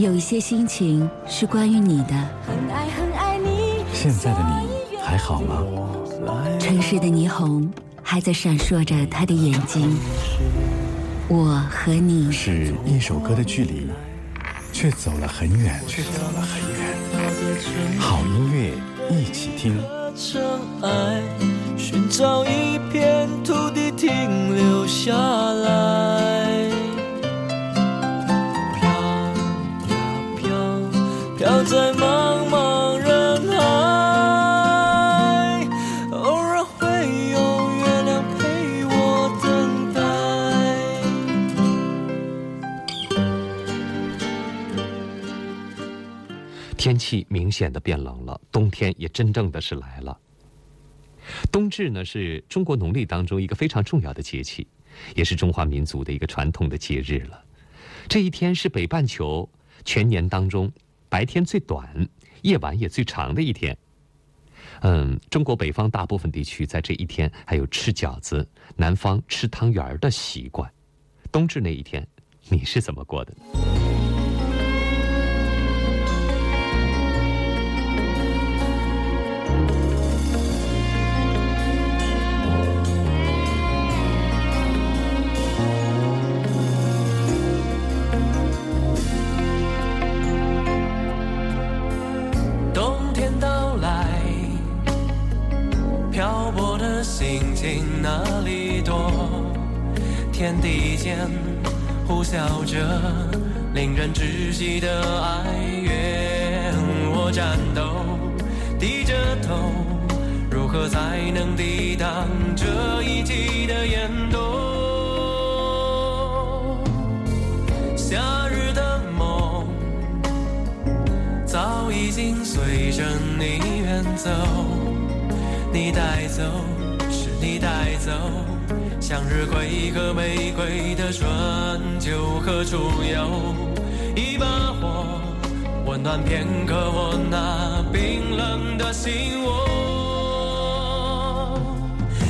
有一些心情是关于你的。现在的你还好吗？城市的霓虹还在闪烁着他的眼睛。我和你是一首歌的距离，却走了很远，却走了很远。好音乐一起听。寻找一片土地停留下来，在茫茫人海，偶尔会有月亮陪我等待。天气明显的变冷了，冬天也真正的是来了。冬至呢，是中国农历当中一个非常重要的节气，也是中华民族的一个传统的节日了。这一天是北半球全年当中白天最短、夜晚也最长的一天。嗯，中国北方大部分地区在这一天还有吃饺子、南方吃汤圆的习惯。冬至那一天，你是怎么过的？心情哪里多？天地间呼啸着令人窒息的哀怨。我战斗，低着头，如何才能抵挡这一季的严冬？夏日的梦早已经随着你远走，你带走。你带走向日葵和玫瑰的春秋何处有？一把火温暖片刻我那冰冷的心窝。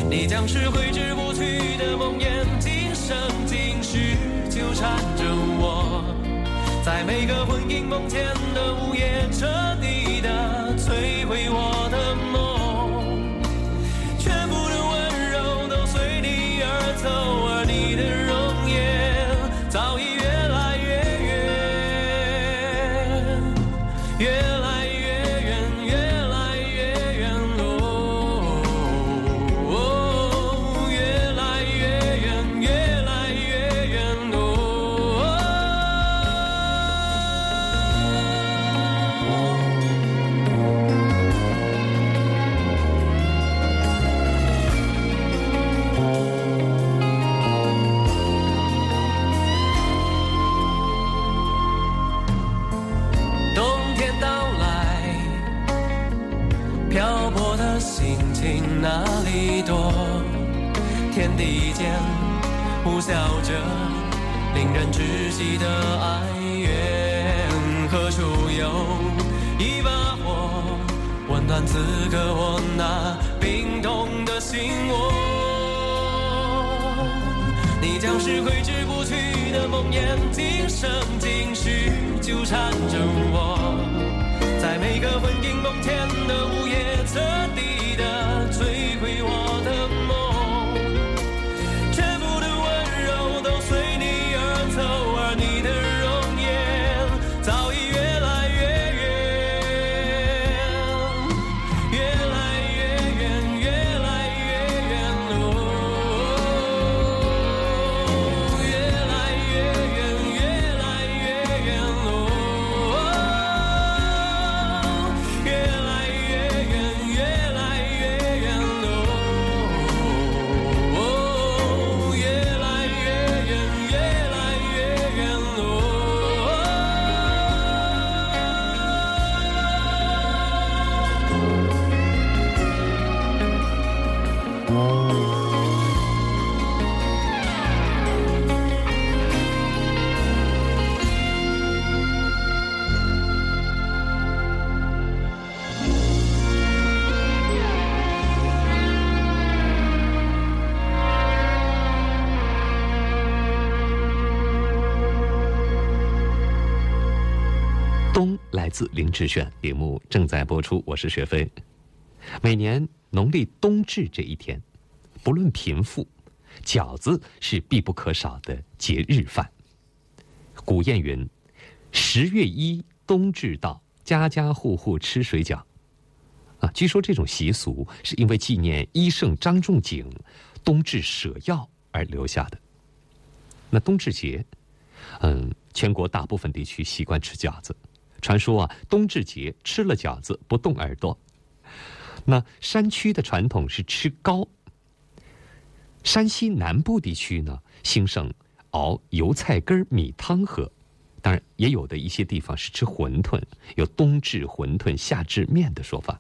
你将是挥之不去的梦魇，今生今世纠缠着我，在每个魂萦梦牵的午夜，彻底人窒息的哀怨，何处有一把火温暖此刻我那冰冻的心窝？你将是挥之不去的梦魇，今生今世纠缠着我，在每个魂萦梦牵的午夜，彻底林志炫，节目正在播出，我是雪飞。每年农历冬至这一天，不论贫富，饺子是必不可少的节日饭。古谚云：“十月一冬至到，家家户户吃水饺。”啊，据说这种习俗是因为纪念医圣张仲景冬至舍药而留下的。那冬至节，嗯，全国大部分地区习惯吃饺子。传说啊，冬至节吃了饺子不动耳朵。那山区的传统是吃糕。山西南部地区呢，兴盛熬油菜根米汤喝。当然，也有的一些地方是吃馄饨，有冬至馄饨夏至面的说法。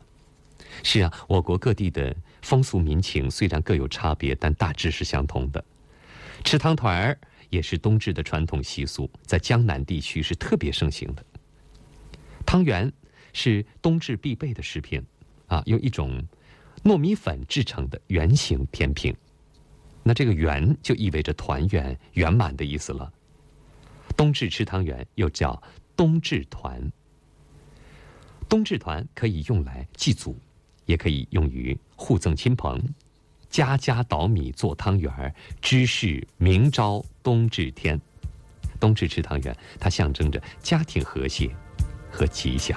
是啊，我国各地的风俗民情虽然各有差别，但大致是相同的。吃汤团儿也是冬至的传统习俗，在江南地区是特别盛行的。汤圆是冬至必备的食品，啊，用一种糯米粉制成的圆形甜品。那这个“圆”就意味着团圆、圆满的意思了。冬至吃汤圆又叫冬至团。冬至团可以用来祭祖。也可以用于互赠亲朋，家家捣米做汤圆儿，知是明朝冬至天。冬至吃汤圆，它象征着家庭和谐和吉祥。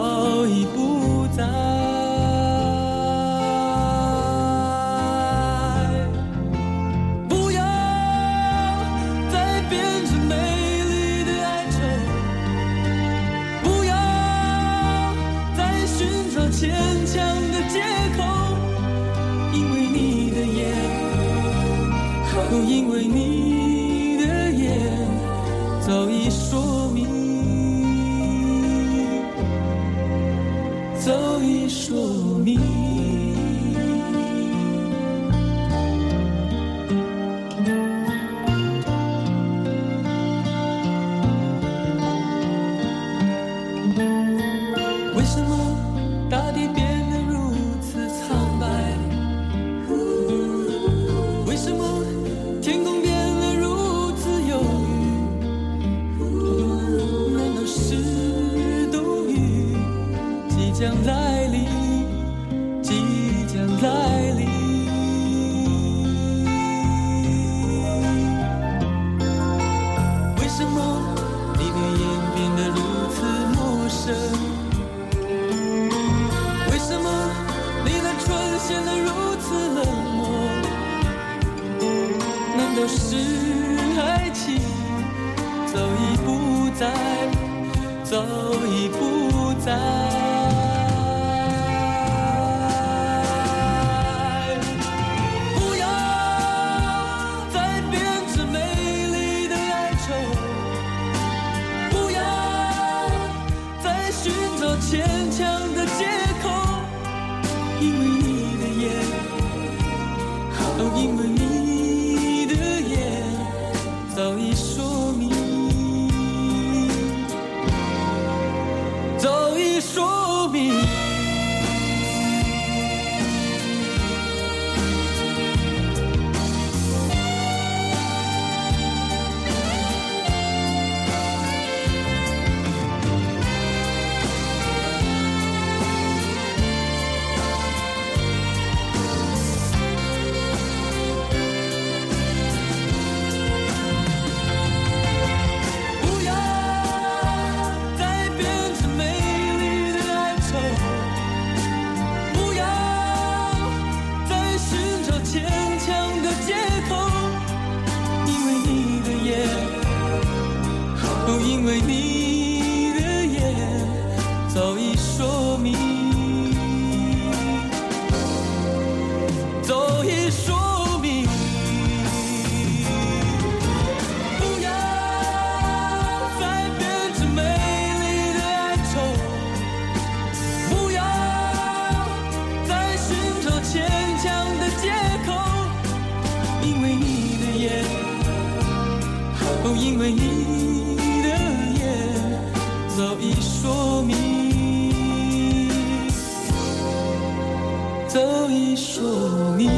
早已不在。就因为你的眼，早已说明，早已说明。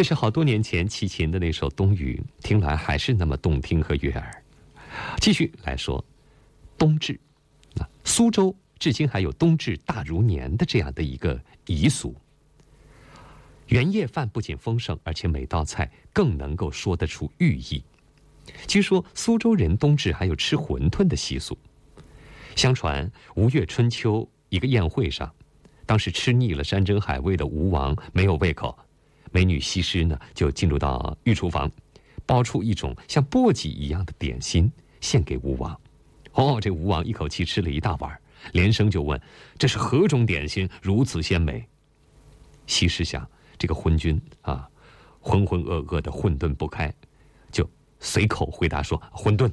这是好多年前齐秦的那首《冬雨》，听来还是那么动听和悦耳。继续来说，冬至，啊苏州至今还有冬至大如年的这样的一个习俗。元夜饭不仅丰盛，而且每道菜更能够说得出寓意。据说苏州人冬至还有吃馄饨的习俗。相传吴越春秋一个宴会上，当时吃腻了山珍海味的吴王没有胃口。美女西施呢，就进入到御厨房，包出一种像簸箕一样的点心献给吴王。哦，这吴王一口气吃了一大碗，连声就问：“这是何种点心，如此鲜美？”西施想，这个昏君啊，浑浑噩噩的混沌不开，就随口回答说：“混沌。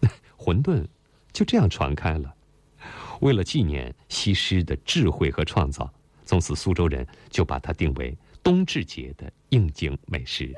”混沌就这样传开了。为了纪念西施的智慧和创造，从此苏州人就把它定为。冬至节的应景美食。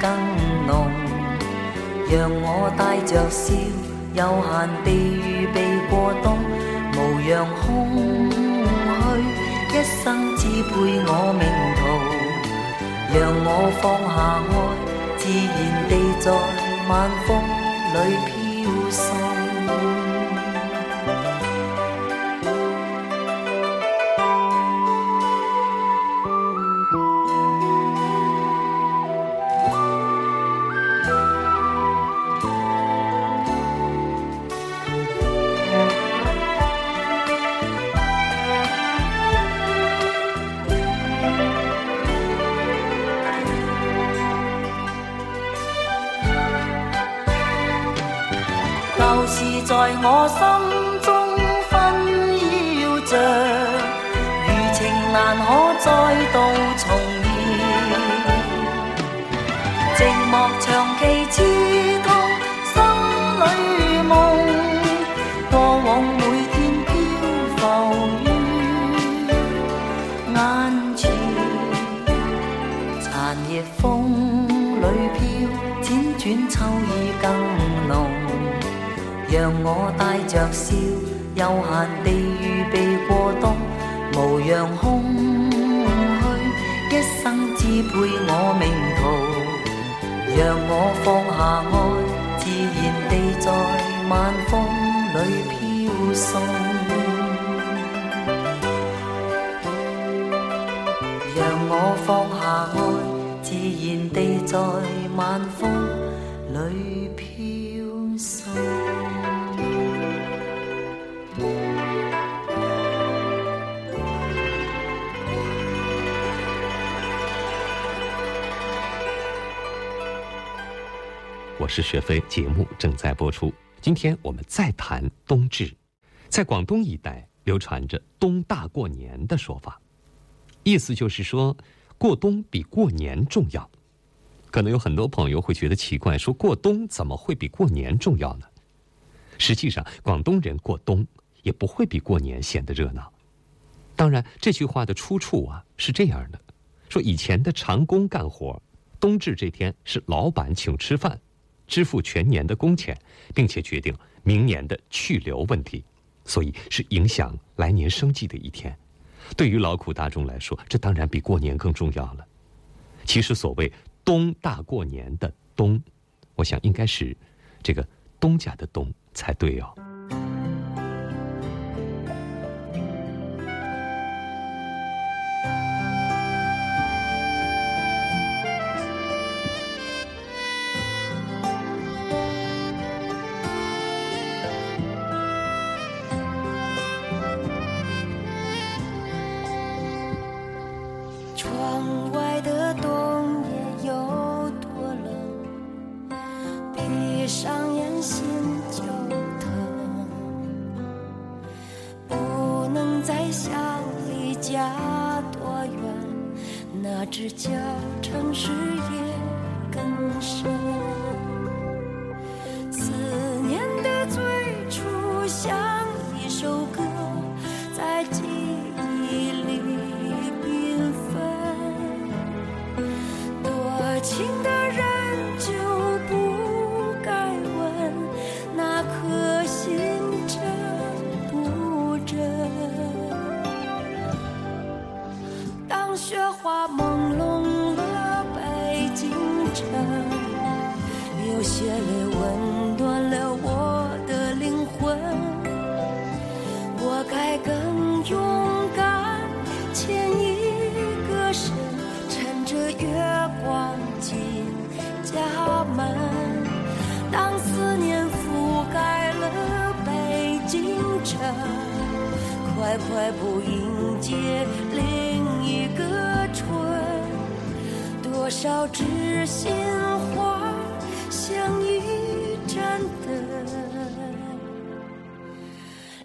更浓。让我带着笑，悠闲地预备过冬，无恙空虚，一生只配我命途。让我放下爱，自然地在晚风里飘送。无恙空虚，一生支配我命途。让我放下爱，自然地在晚风里飘送。让我放下爱，自然地在晚风里飘是雪飞，节目正在播出。今天我们再谈冬至，在广东一带流传着“冬大过年”的说法，意思就是说过冬比过年重要。可能有很多朋友会觉得奇怪，说过冬怎么会比过年重要呢？实际上，广东人过冬也不会比过年显得热闹。当然，这句话的出处啊是这样的：说以前的长工干活，冬至这天是老板请吃饭。支付全年的工钱，并且决定明年的去留问题，所以是影响来年生计的一天。对于劳苦大众来说，这当然比过年更重要了。其实所谓“冬大过年”的“冬”，我想应该是这个东家的“东”才对哦。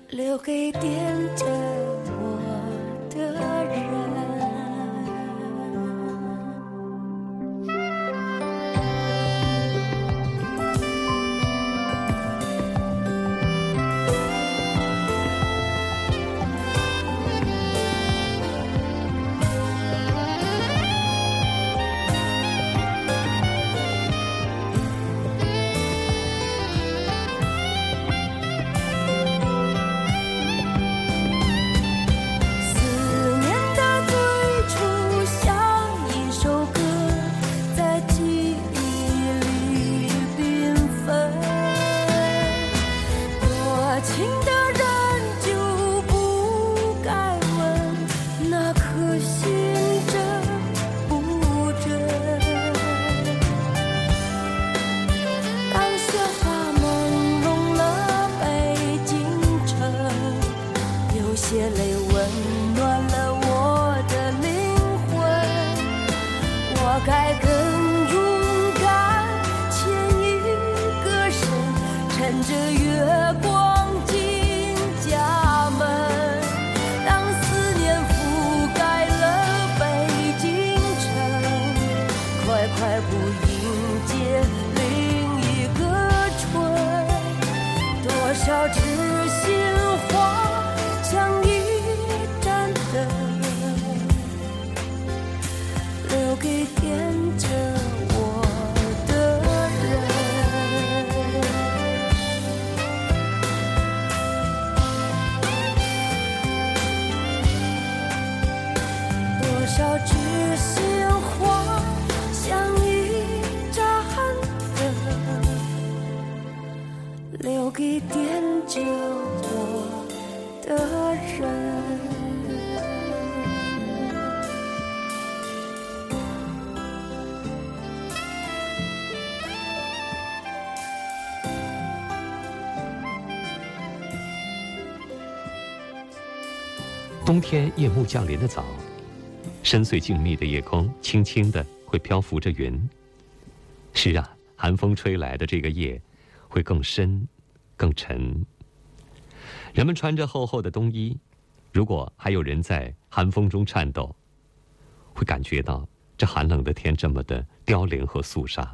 留给惦着我的的人冬天夜幕降临的早深邃静谧的夜空轻轻的会漂浮着云。是啊寒风吹来的这个夜会更深更沉。人们穿着厚厚的冬衣，如果还有人在寒风中颤抖，会感觉到这寒冷的天这么的凋零和肃杀。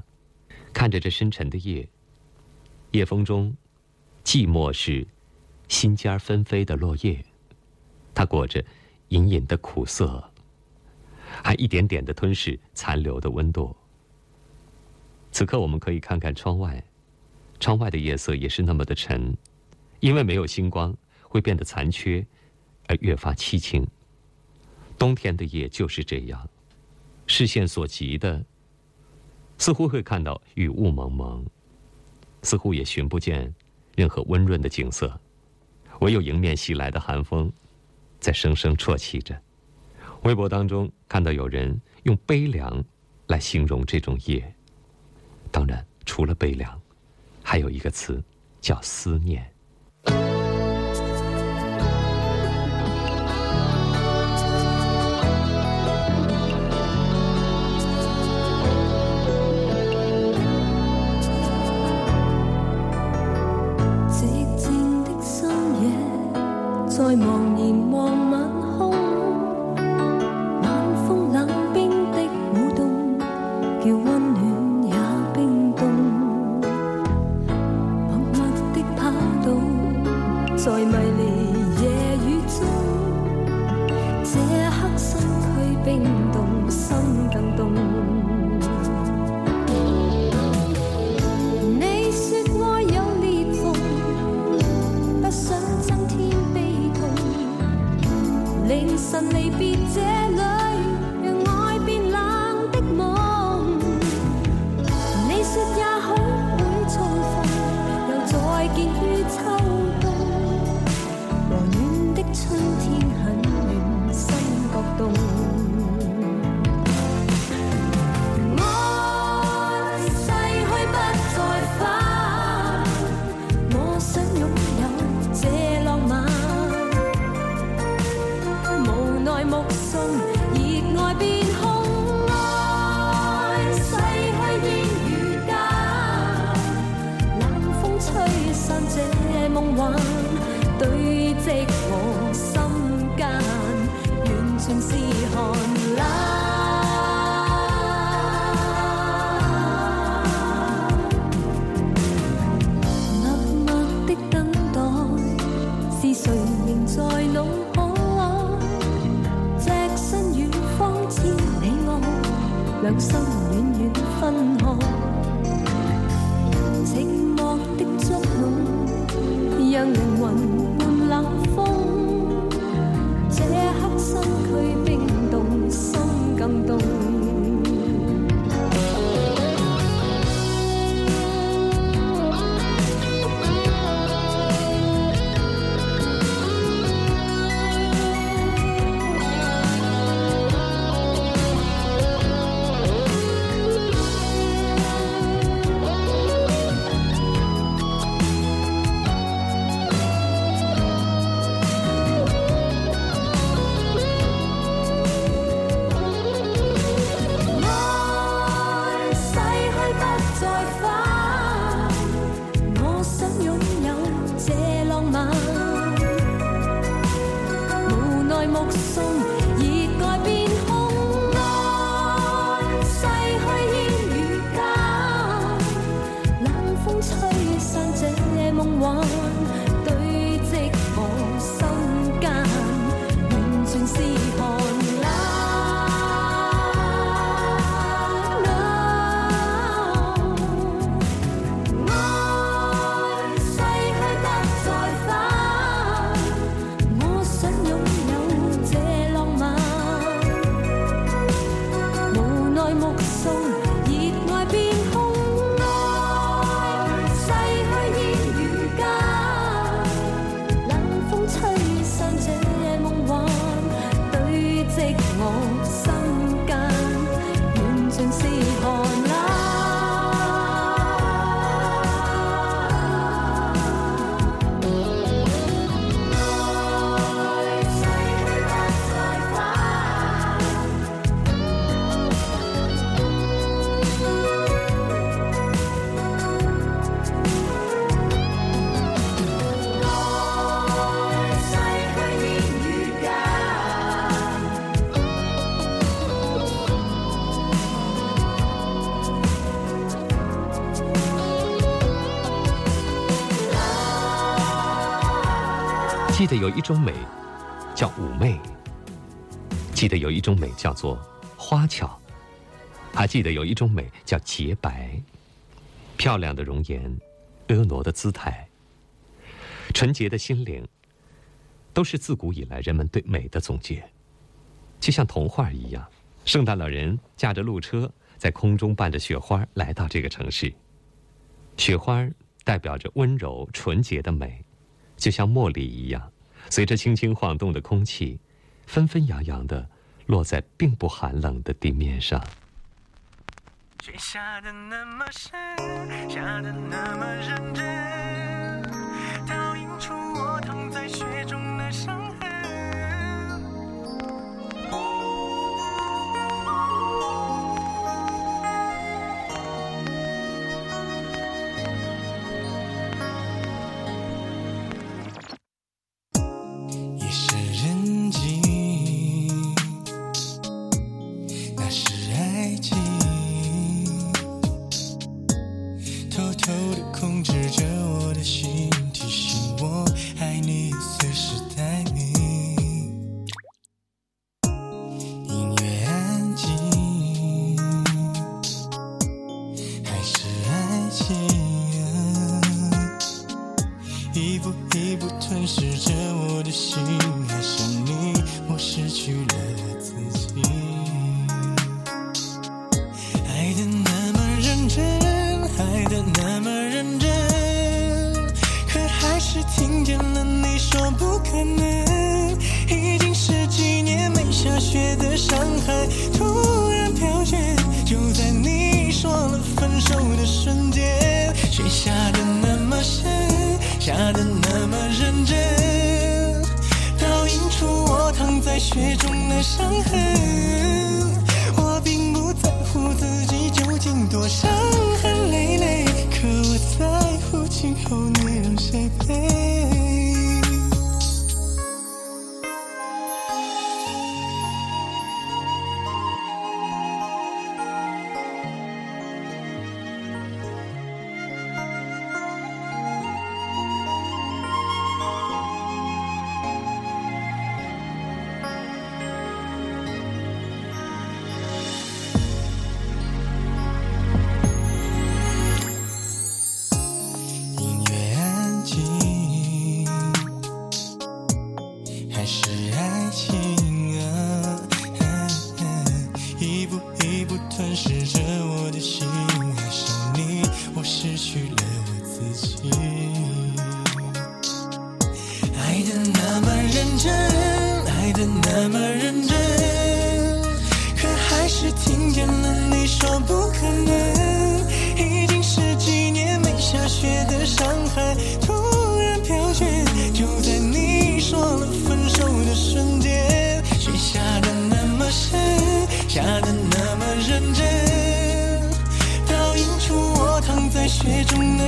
看着这深沉的夜，夜风中，寂寞是心尖纷飞的落叶，它裹着隐隐的苦涩，还一点点的吞噬残留的温度。此刻，我们可以看看窗外，窗外的夜色也是那么的沉。因为没有星光，会变得残缺，而越发凄清。冬天的夜就是这样，视线所及的，似乎会看到雨雾蒙蒙，似乎也寻不见任何温润的景色，唯有迎面袭来的寒风，在声声啜泣着。微博当中看到有人用悲凉来形容这种夜，当然除了悲凉，还有一个词叫思念。记得有一种美，叫妩媚；记得有一种美叫做花俏；还记得有一种美叫洁白。漂亮的容颜，婀娜的姿态，纯洁的心灵，都是自古以来人们对美的总结。就像童话一样，圣诞老人驾着路车，在空中伴着雪花来到这个城市。雪花代表着温柔纯洁的美，就像茉莉一样，随着轻轻晃动的空气，纷纷扬扬的落在并不寒冷的地面上。雪下的那么深，下的那么认真，倒映出我躺在雪中的伤痕。伤痕。我并不在乎自己究竟多伤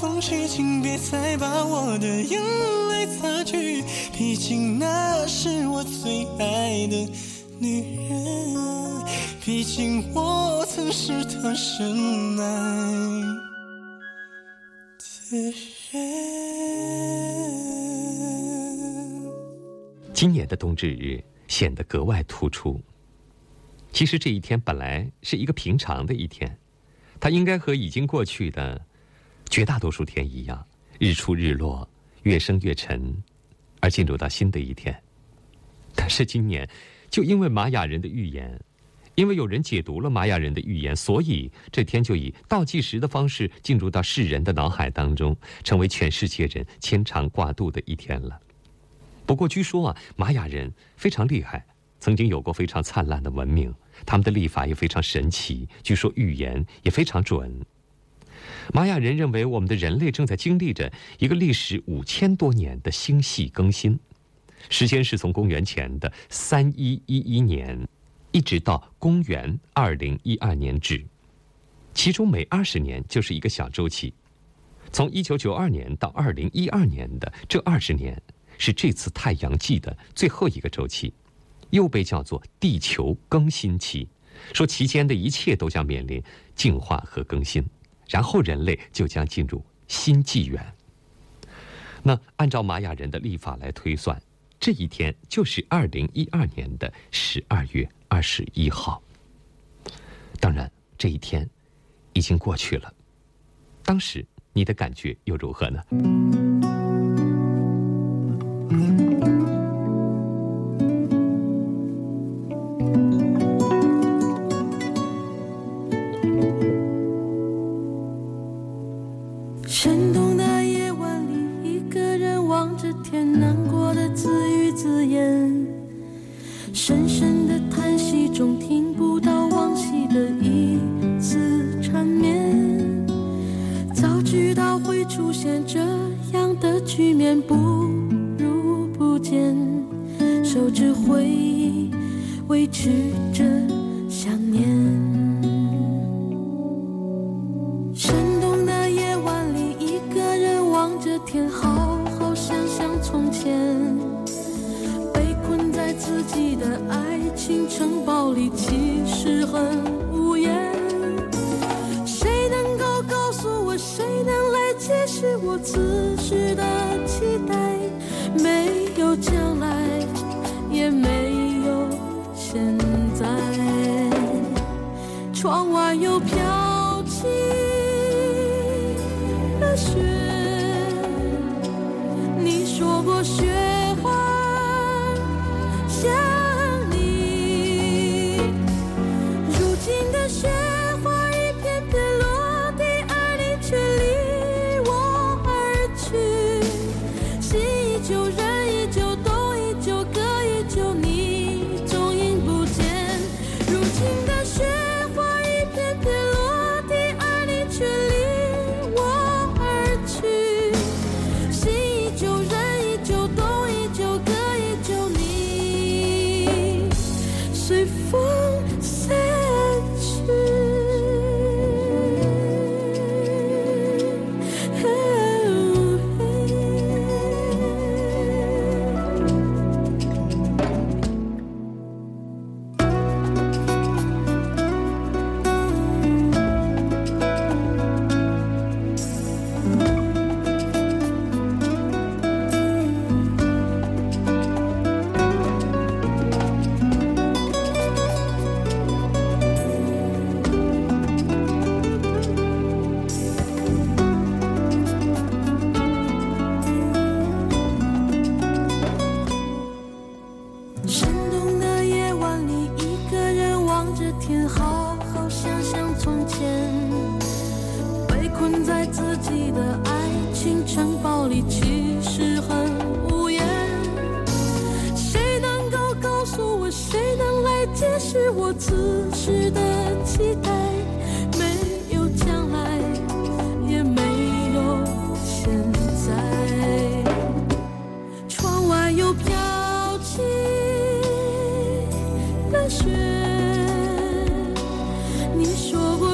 风雪，请别再把我的眼泪擦去，毕竟那是我最爱的女人，毕竟我曾是她深爱的人。今年的冬至日显得格外突出。其实这一天本来是一个平常的一天，它应该和已经过去的绝大多数天一样，日出日落，越升越沉，而进入到新的一天。但是今年，就因为玛雅人的预言，因为有人解读了玛雅人的预言，所以这天就以倒计时的方式进入到世人的脑海当中，成为全世界人牵肠挂肚的一天了。不过据说啊，玛雅人非常厉害，曾经有过非常灿烂的文明，他们的历法也非常神奇，据说预言也非常准。玛雅人认为，我们的人类正在经历着一个历时五千多年的星系更新，时间是从公元前的三一一一年，一直到公元二零一二年止，其中每二十年就是一个小周期。从一九九二年到二零一二年的这二十年，是这次太阳纪的最后一个周期，又被叫做地球更新期，说期间的一切都将面临进化和更新。然后人类就将进入新纪元。那按照玛雅人的历法来推算，这一天就是二零一二年的十二月二十一号。当然，这一天已经过去了。当时你的感觉又如何呢？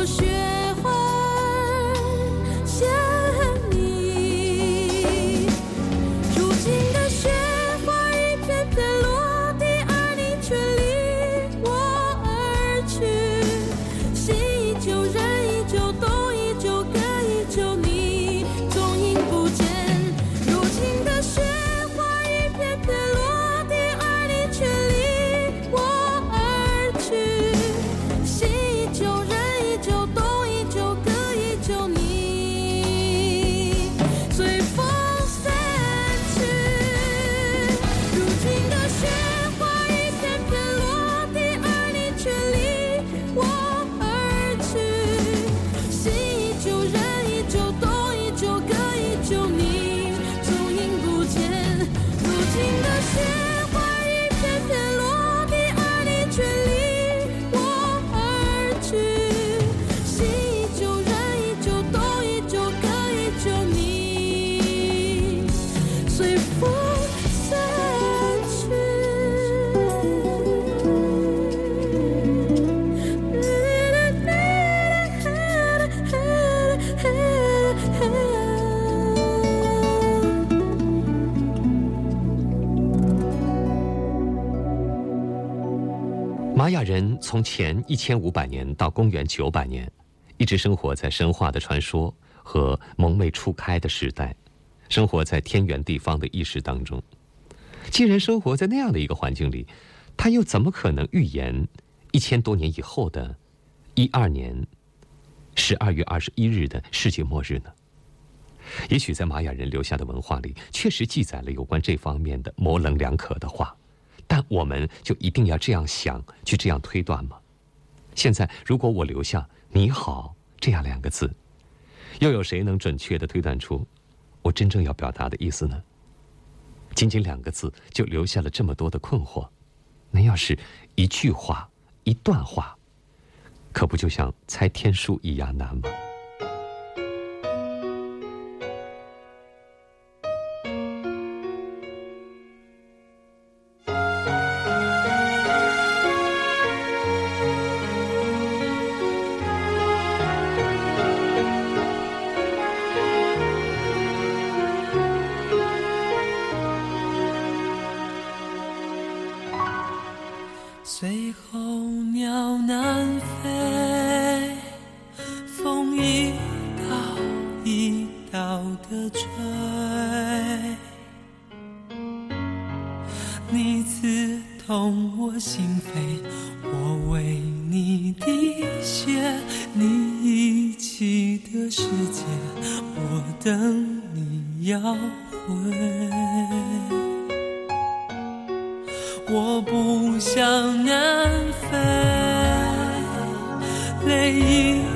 雪人从前一千五百年到公元九百年，一直生活在神话的传说和蒙昧初开的时代，生活在天圆地方的意识当中。既然生活在那样的一个环境里，他又怎么可能预言一千多年以后的，一二年十二月二十一日的世界末日呢？也许在玛雅人留下的文化里，确实记载了有关这方面的模棱两可的话。但我们就一定要这样想，去这样推断吗？现在，如果我留下“你好”这样两个字，又有谁能准确的推断出我真正要表达的意思呢？仅仅两个字就留下了这么多的困惑，那要是一句话、一段话，可不就像猜天书一样难吗？我不想南飞泪已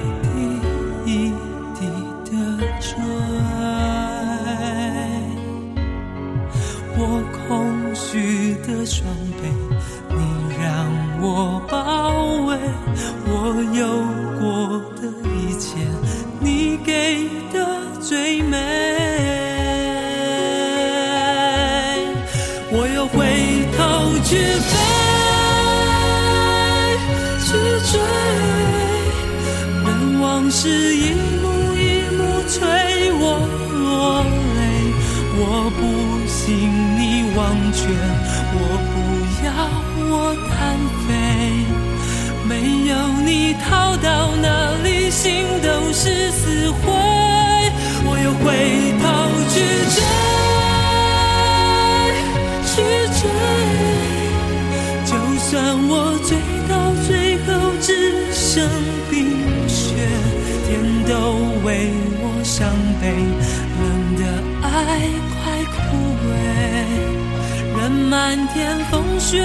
心都是死灰我又回头去追去追。就算我醉到最后只剩冰雪天都为我伤悲冷的爱快枯萎。任漫天风雪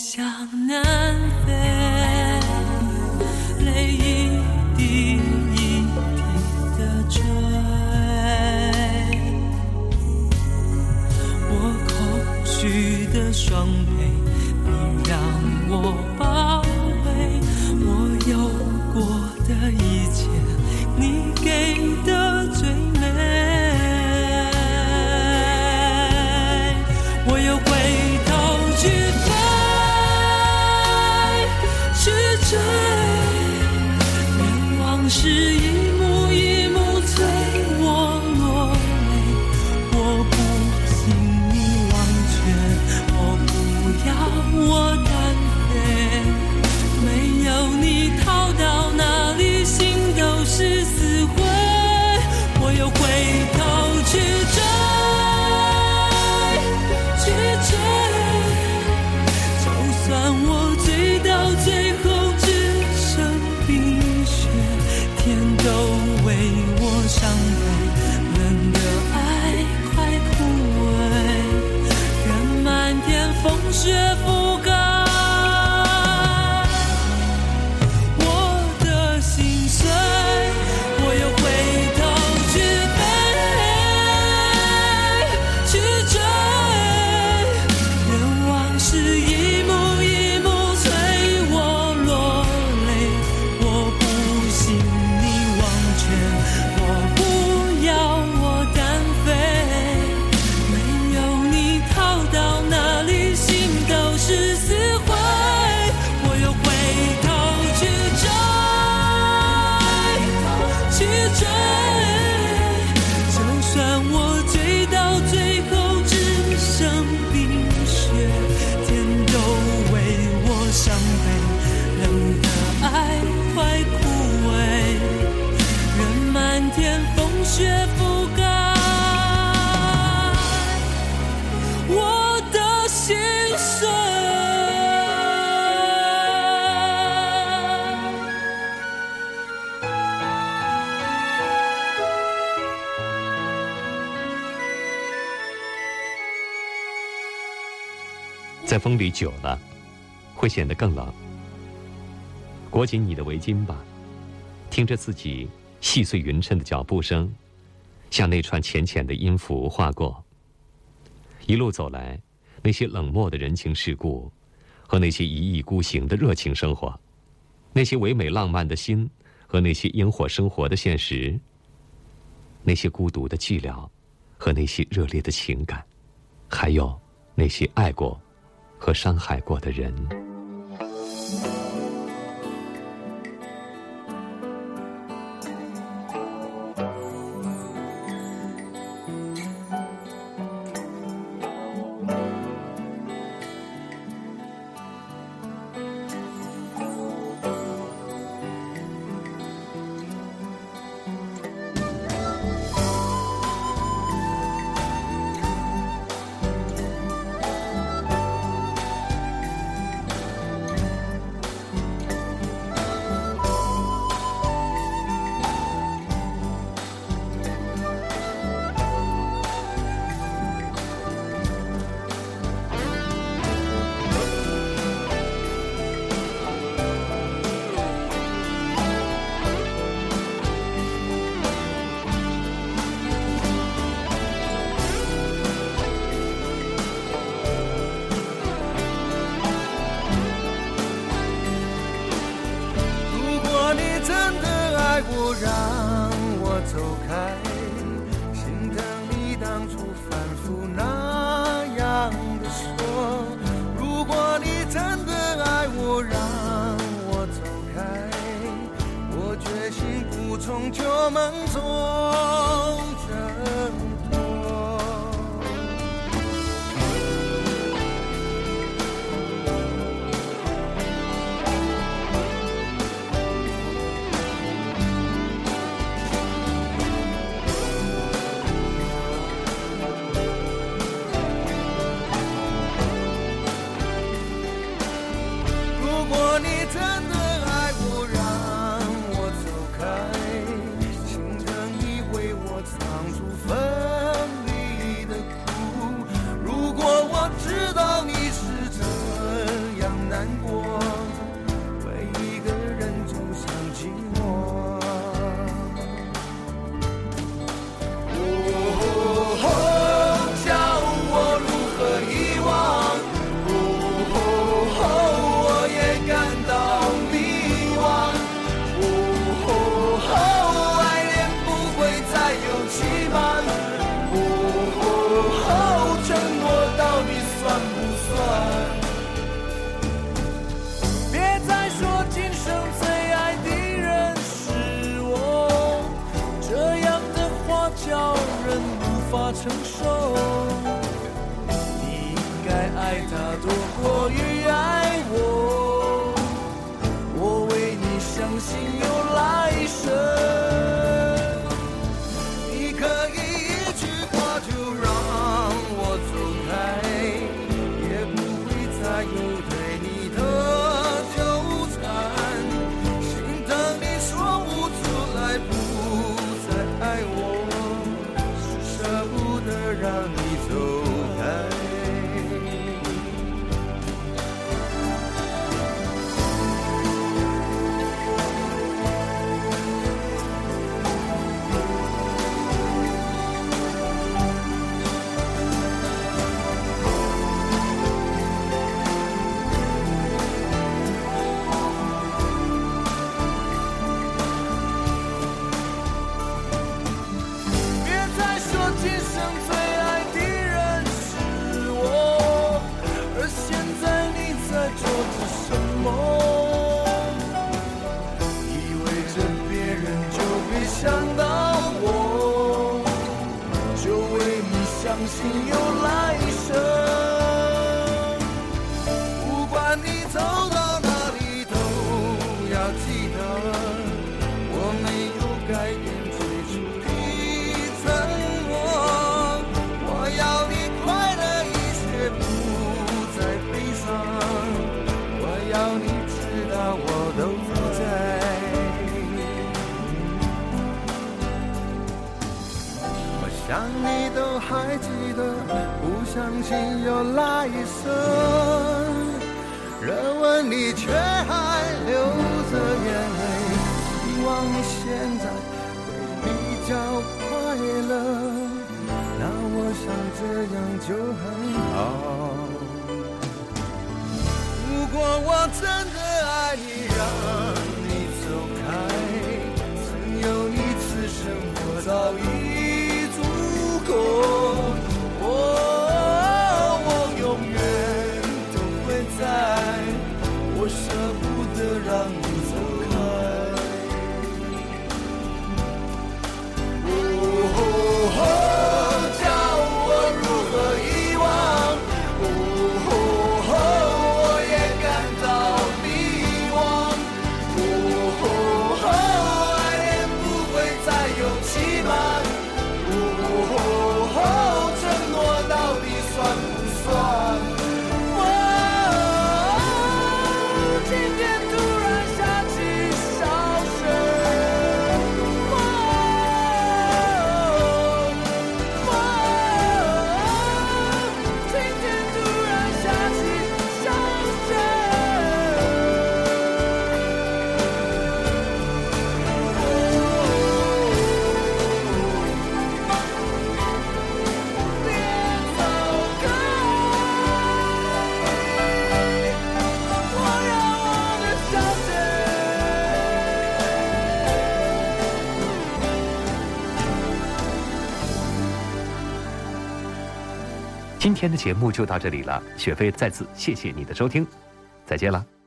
下。显得更冷。裹紧你的围巾吧听着自己细碎匀称的脚步声像那串浅浅的音符划过。一路走来那些冷漠的人情世故和那些一意孤行的热情生活那些唯美浪漫的心和那些烟火生活的现实那些孤独的寂寥和那些热烈的情感还有那些爱过和伤害过的人。Thank you. Johnson. Day. 今天的节目就到这里了雪飞再次谢谢你的收听再见了。